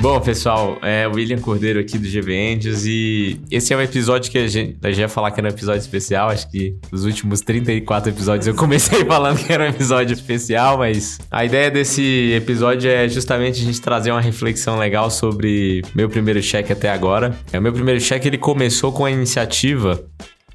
Bom, pessoal, é o William Cordeiro aqui do GV Angels e esse é um episódio que a gente, a gente ia falar que era um episódio especial, acho que os últimos 34 episódios eu comecei falando que era um episódio especial, mas a ideia desse episódio é justamente a gente trazer uma reflexão legal sobre meu primeiro cheque até agora. É, o meu primeiro cheque ele começou com a iniciativa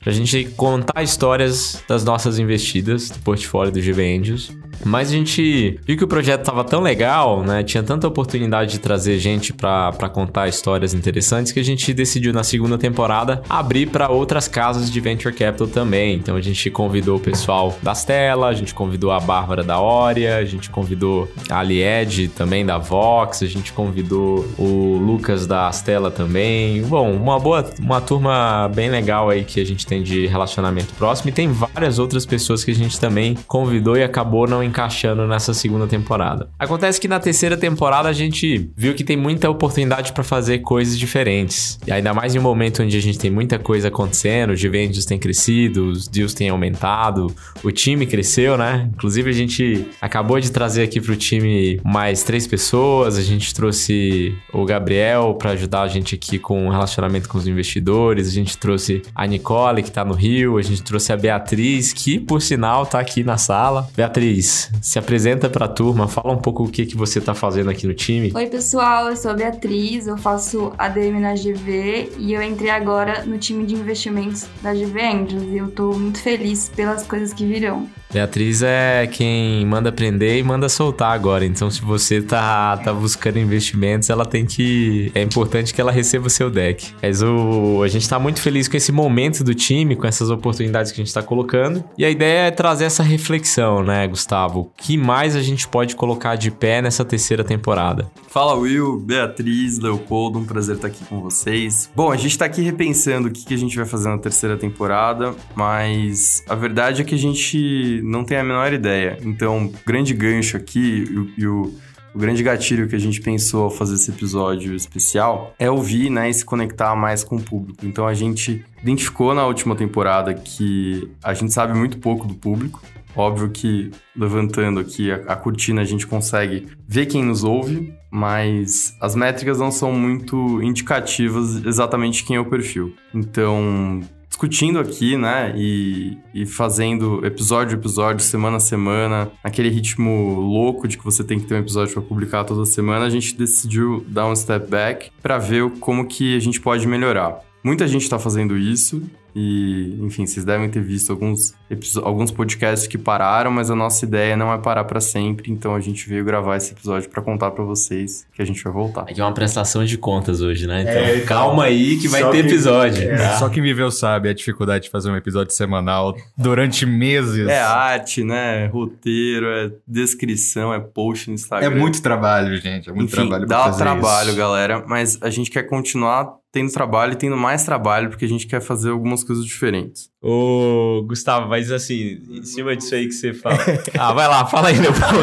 pra gente contar histórias das nossas investidas do portfólio do GV Angels. Mas a gente viu que o projeto tava tão legal, né? Tinha tanta oportunidade de trazer gente para contar histórias interessantes que a gente decidiu na segunda temporada abrir para outras casas de venture capital também. Então a gente convidou o pessoal da Stella, a gente convidou a Bárbara da Oria, a gente convidou a Alied também da Vox, a gente convidou o Lucas da Stella também. Bom, uma boa, uma turma bem legal aí que a gente tem de relacionamento próximo e tem várias outras pessoas que a gente também convidou e acabou não encaixando nessa segunda temporada. Acontece que na terceira temporada a gente viu que tem muita oportunidade para fazer coisas diferentes. E ainda mais em um momento onde a gente tem muita coisa acontecendo, os vendas têm crescido, os deals têm aumentado, o time cresceu, né? Inclusive a gente acabou de trazer aqui pro time mais três pessoas, a gente trouxe o Gabriel para ajudar a gente aqui com o relacionamento com os investidores, a gente trouxe a Nicole que tá no Rio, a gente trouxe a Beatriz, que por sinal tá aqui na sala. Beatriz, se apresenta para a turma, fala um pouco o que, que você está fazendo aqui no time. Oi, pessoal, eu sou a Beatriz, eu faço ADM na GV e eu entrei agora no time de investimentos da GV Angels e eu estou muito feliz pelas coisas que virão. Beatriz é quem manda aprender e manda soltar agora. Então, se você tá, tá buscando investimentos, ela tem que. É importante que ela receba o seu deck. Mas o, a gente tá muito feliz com esse momento do time, com essas oportunidades que a gente tá colocando. E a ideia é trazer essa reflexão, né, Gustavo? O que mais a gente pode colocar de pé nessa terceira temporada? Fala, Will, Beatriz, Leopoldo, um prazer estar aqui com vocês. Bom, a gente tá aqui repensando o que, que a gente vai fazer na terceira temporada, mas a verdade é que a gente não tem a menor ideia. Então, o grande gancho aqui e, o, o grande gatilho que a gente pensou ao fazer esse episódio especial é ouvir né, e se conectar mais com o público. Então, a gente identificou na última temporada que a gente sabe muito pouco do público. Óbvio que, levantando aqui a, a cortina, a gente consegue ver quem nos ouve, mas as métricas não são muito indicativas exatamente quem é o perfil. Então, discutindo aqui, né? E, e fazendo episódio a episódio, semana a semana, aquele ritmo louco de que você tem que ter um episódio para publicar toda semana, a gente decidiu dar um step back para ver como que a gente pode melhorar. Muita gente está fazendo isso e, enfim, vocês devem ter visto alguns, alguns podcasts que pararam, mas a nossa ideia não é parar para sempre, então a gente veio gravar esse episódio para contar para vocês que a gente vai voltar. Aqui é uma prestação de contas hoje, né? Então, é, calma aí que vai ter que, episódio. É, tá? Só quem me vê sabe a dificuldade de fazer um episódio semanal durante meses. É arte, né? Roteiro, é descrição, é post no Instagram. É muito trabalho, gente. É muito enfim, trabalho pra dá fazer trabalho, isso. galera, mas a gente quer continuar tendo trabalho e tendo mais trabalho, porque a gente quer fazer algumas coisas diferentes. Ô, Gustavo, mas assim, em cima disso aí que você fala. ah, vai lá, fala aí, Leopoldo.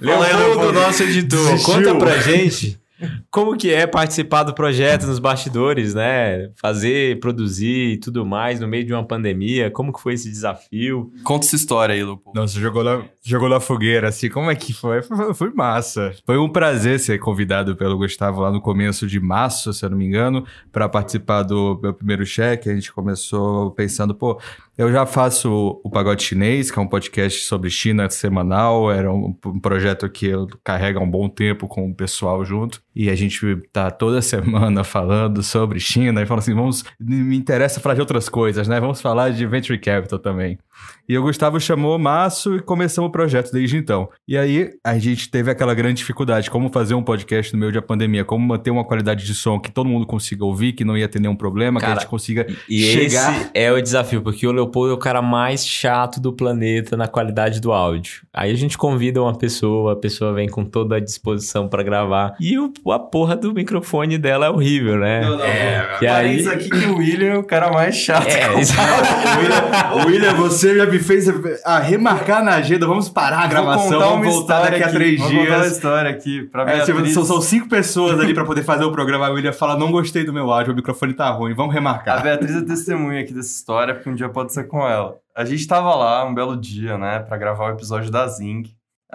Leopoldo, nosso editor, Desistiu. conta pra gente como que é participar do projeto nos bastidores, né? Fazer, produzir e tudo mais no meio de uma pandemia. Como que foi esse desafio? Conta essa história aí, Lupo. Não, você jogou na, jogou na fogueira, assim. Como é que foi? foi? Massa. Foi um prazer ser convidado pelo Gustavo lá no começo de março, se eu não me engano, para participar do meu primeiro cheque. A gente começou pensando, pô, eu já faço o Pagode Chinês, que é um podcast sobre China semanal. Era um, um projeto que eu carrego há um bom tempo com o pessoal junto. E a gente tá toda semana falando sobre China e fala assim: vamos. Me interessa falar de outras coisas, né? Vamos falar de Venture Capital também. E o Gustavo chamou o Maço e começamos projeto desde então. E aí a gente teve aquela grande dificuldade: como fazer um podcast no meio da pandemia, como manter uma qualidade de som que todo mundo consiga ouvir, que não ia ter nenhum problema, Cara, que a gente consiga e chegar. Esse é o desafio, porque o Leopoldo é o cara mais chato do planeta na qualidade do áudio. Aí a gente convida uma pessoa, a pessoa vem com toda a disposição para gravar. E o, a porra do microfone dela é horrível, né? Não, não, é, que aí... isso aqui que o William é o cara mais chato. É, o, William, o William, você já me fez a remarcar na agenda, vamos parar a gravação, vamos voltar daqui a três vamos dias. Vamos contar uma história aqui pra é, tipo, são, são, cinco pessoas ali para poder fazer o programa. A William fala, não gostei do meu áudio, o microfone tá ruim, vamos remarcar. A Beatriz é testemunha aqui dessa história, porque um dia pode ser com ela. A gente tava lá um belo dia, né, para gravar o episódio da Zing.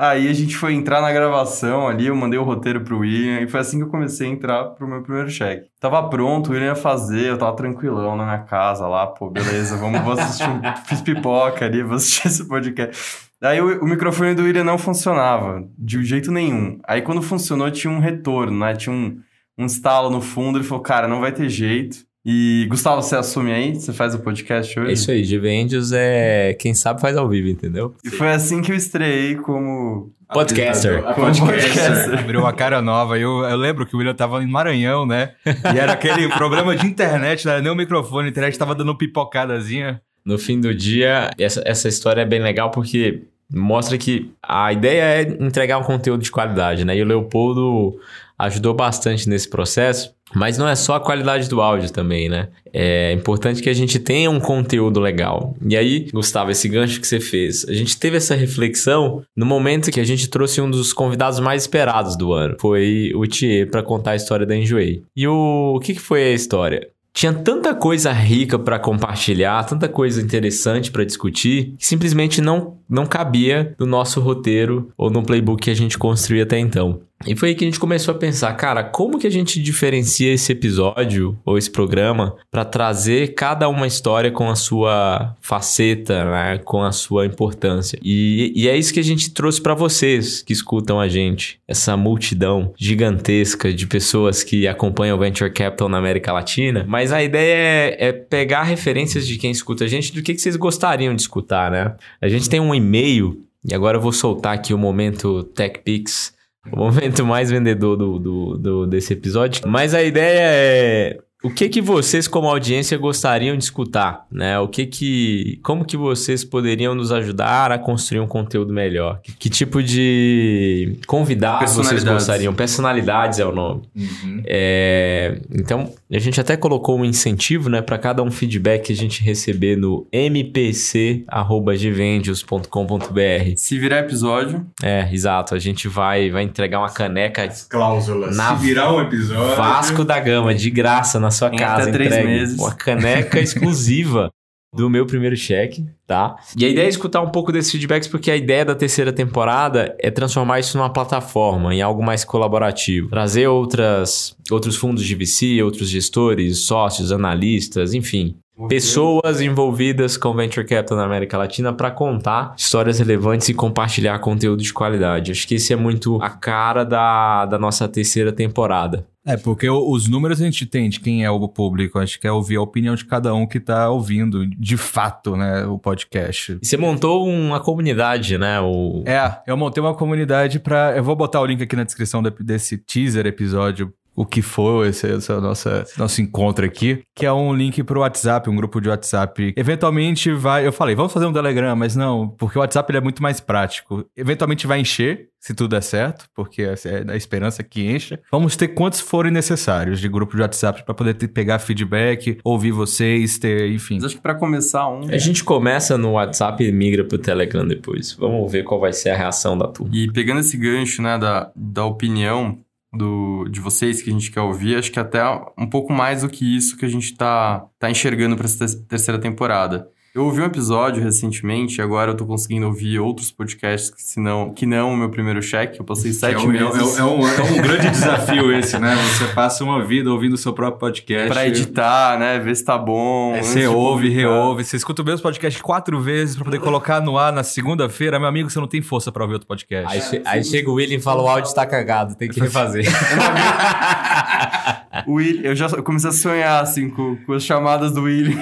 Aí a gente foi entrar na gravação ali, eu mandei o roteiro pro William, e foi assim que eu comecei a entrar pro meu primeiro cheque. Tava pronto, o William ia fazer, eu tava tranquilão na minha casa lá, pô, beleza, vamos vou assistir um, Fiz pipoca ali, vou assistir esse podcast. Aí o, o, microfone do William não funcionava, de jeito nenhum. Aí quando funcionou, tinha um retorno, né? Tinha um, um estalo no fundo, ele falou, cara, não vai ter jeito. E, Gustavo, você assume aí? Você faz o podcast hoje? É isso aí, GV Angels é quem sabe faz ao vivo, entendeu? E foi assim que eu estreiei como... Podcaster. Podcaster. Abriu uma cara nova. Eu, eu lembro que o William tava em Maranhão, né? E era aquele problema de internet, não era nem o microfone, a internet tava dando pipocadazinha. No fim do dia, essa, essa história é bem legal porque mostra que a ideia é entregar um conteúdo de qualidade, né? E o Leopoldo ajudou bastante nesse processo. Mas não é só a qualidade do áudio também, né? É importante que a gente tenha um conteúdo legal. E aí, Gustavo, esse gancho que você fez, a gente teve essa reflexão no momento que a gente trouxe um dos convidados mais esperados do ano. Foi o Thier para contar a história da Enjoei. E o, o que, que foi a história? Tinha tanta coisa rica para compartilhar, tanta coisa interessante para discutir, que simplesmente não, não cabia no nosso roteiro ou no playbook que a gente construiu até então. E foi aí que a gente começou a pensar, cara, como que a gente diferencia esse episódio ou esse programa para trazer cada uma história com a sua faceta, né, com a sua importância. E, e é isso que a gente trouxe para vocês que escutam a gente, essa multidão gigantesca de pessoas que acompanham o Venture Capital na América Latina. Mas a ideia é, é pegar referências de quem escuta a gente, do que, que vocês gostariam de escutar, né? A gente tem um e-mail e agora eu vou soltar aqui o momento TechPix o momento mais vendedor do, do, do, desse episódio. Mas a ideia é o que que vocês como audiência gostariam de escutar, né? O que que como que vocês poderiam nos ajudar a construir um conteúdo melhor? Que, que tipo de convidados vocês gostariam? Personalidades é o nome. Uhum. É, então a gente até colocou um incentivo, né, para cada um feedback que a gente receber no mpc@givendios.com.br. Se virar episódio. É, exato. A gente vai vai entregar uma caneca As cláusulas. Na Se virar um episódio. Vasco da Gama de graça na na sua casa. Três entregue meses. Uma caneca exclusiva do meu primeiro cheque, tá? E a ideia é escutar um pouco desses feedbacks, porque a ideia da terceira temporada é transformar isso numa plataforma, em algo mais colaborativo. Trazer outras, outros fundos de VC, outros gestores, sócios, analistas, enfim. Pessoas envolvidas com Venture Capital na América Latina para contar histórias relevantes e compartilhar conteúdo de qualidade. Acho que esse é muito a cara da, da nossa terceira temporada. É, porque os números a gente tem de quem é o público. Acho que é ouvir a opinião de cada um que tá ouvindo, de fato, né, o podcast. E você montou uma comunidade, né? O... É, eu montei uma comunidade para. Eu vou botar o link aqui na descrição desse teaser episódio o que foi esse, esse nossa, nosso encontro aqui, que é um link pro WhatsApp, um grupo de WhatsApp. Eventualmente vai, eu falei, vamos fazer um Telegram, mas não, porque o WhatsApp ele é muito mais prático. Eventualmente vai encher, se tudo der certo, porque é a esperança que encha. Vamos ter quantos forem necessários de grupo de WhatsApp para poder ter, pegar feedback, ouvir vocês, ter, enfim. Mas acho que para começar um. A gente começa no WhatsApp e migra pro Telegram depois. Vamos ver qual vai ser a reação da turma. E pegando esse gancho, né, da, da opinião, do, de vocês que a gente quer ouvir, acho que até um pouco mais do que isso que a gente tá, tá enxergando para essa terceira temporada. Eu ouvi um episódio recentemente, e agora eu tô conseguindo ouvir outros podcasts que, senão, que não o meu primeiro cheque. Eu passei sete é um, meses. É, é, um, é um grande desafio esse, né? Você passa uma vida ouvindo o seu próprio podcast. Pra editar, né? Ver se tá bom. É, você ouve, reouve. Você escuta o mesmo podcast quatro vezes pra poder colocar no ar na segunda-feira. Meu amigo, você não tem força pra ouvir outro podcast. Aí, che aí chega o William e fala: o áudio tá cagado, tem que refazer. o Will, eu já comecei a sonhar assim com, com as chamadas do William.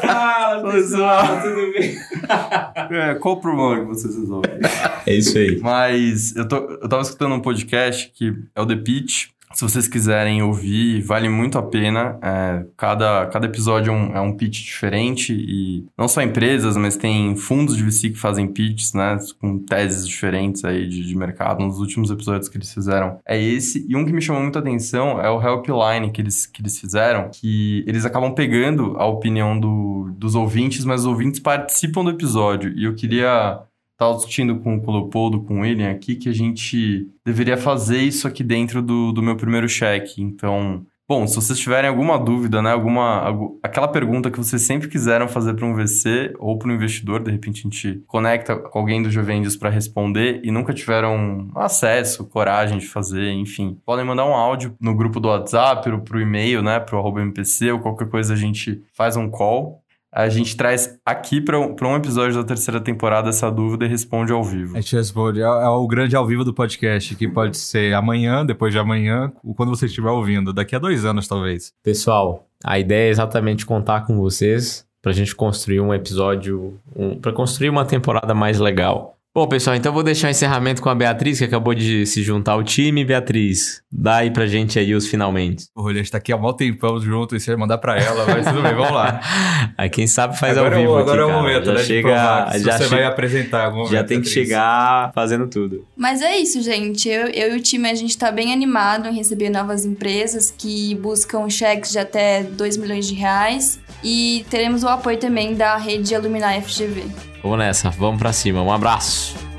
Fala, pessoal, tudo bem? É, qual o problema que vocês resolvem? É isso aí. Mas eu, tô, eu tava escutando um podcast que é o The Pitch. Se vocês quiserem ouvir, vale muito a pena. É, cada, cada episódio é um, é um pitch diferente e não só empresas, mas tem fundos de VC que fazem pitches, né? Com teses diferentes aí de, de mercado. Um dos últimos episódios que eles fizeram é esse. E um que me chamou muita atenção é o Helpline que eles, que eles fizeram, que eles acabam pegando a opinião do, dos ouvintes, mas os ouvintes participam do episódio. E eu queria estava discutindo com, o Leopoldo, com o William aqui, que a gente deveria fazer isso aqui dentro do, do meu primeiro cheque. Então, Bom, se vocês tiverem alguma dúvida, né, alguma aquela pergunta que vocês sempre quiseram fazer para um VC ou para um investidor, de repente a gente conecta com alguém do Juventus para responder e nunca tiveram acesso, coragem de fazer, enfim, podem mandar um áudio no grupo do WhatsApp, pro, pro e-mail, né, pro MPC ou qualquer coisa a gente faz um call a gente traz aqui para um episódio da terceira temporada essa dúvida e responde ao vivo. A gente responde. É, é, o grande ao vivo do podcast, que pode ser amanhã, depois de amanhã, quando você estiver ouvindo, daqui a dois anos, talvez. Pessoal, a ideia é exatamente contar com vocês para a gente construir um episódio, um, para construir uma temporada mais legal. Bom, pessoal, então vou deixar o encerramento com a Beatriz, que acabou de se juntar ao time. Beatriz, dá aí pra gente aí os finalmente. Olha, a gente tá aqui há um tempão junto, e você vai mandar pra ela, mas tudo bem, vamos lá. Aí quem sabe faz agora ao vivo é, Agora aqui, é o momento, já né, chega, já você che... vai apresentar Já tem que chegar fazendo tudo. Mas é isso, gente. Eu, eu e o time, a gente tá bem animado em receber novas empresas que buscam cheques de até 2 milhões de reais. E teremos o apoio também da rede Alumni FGV. Vamos nessa, vamos para cima. Um abraço.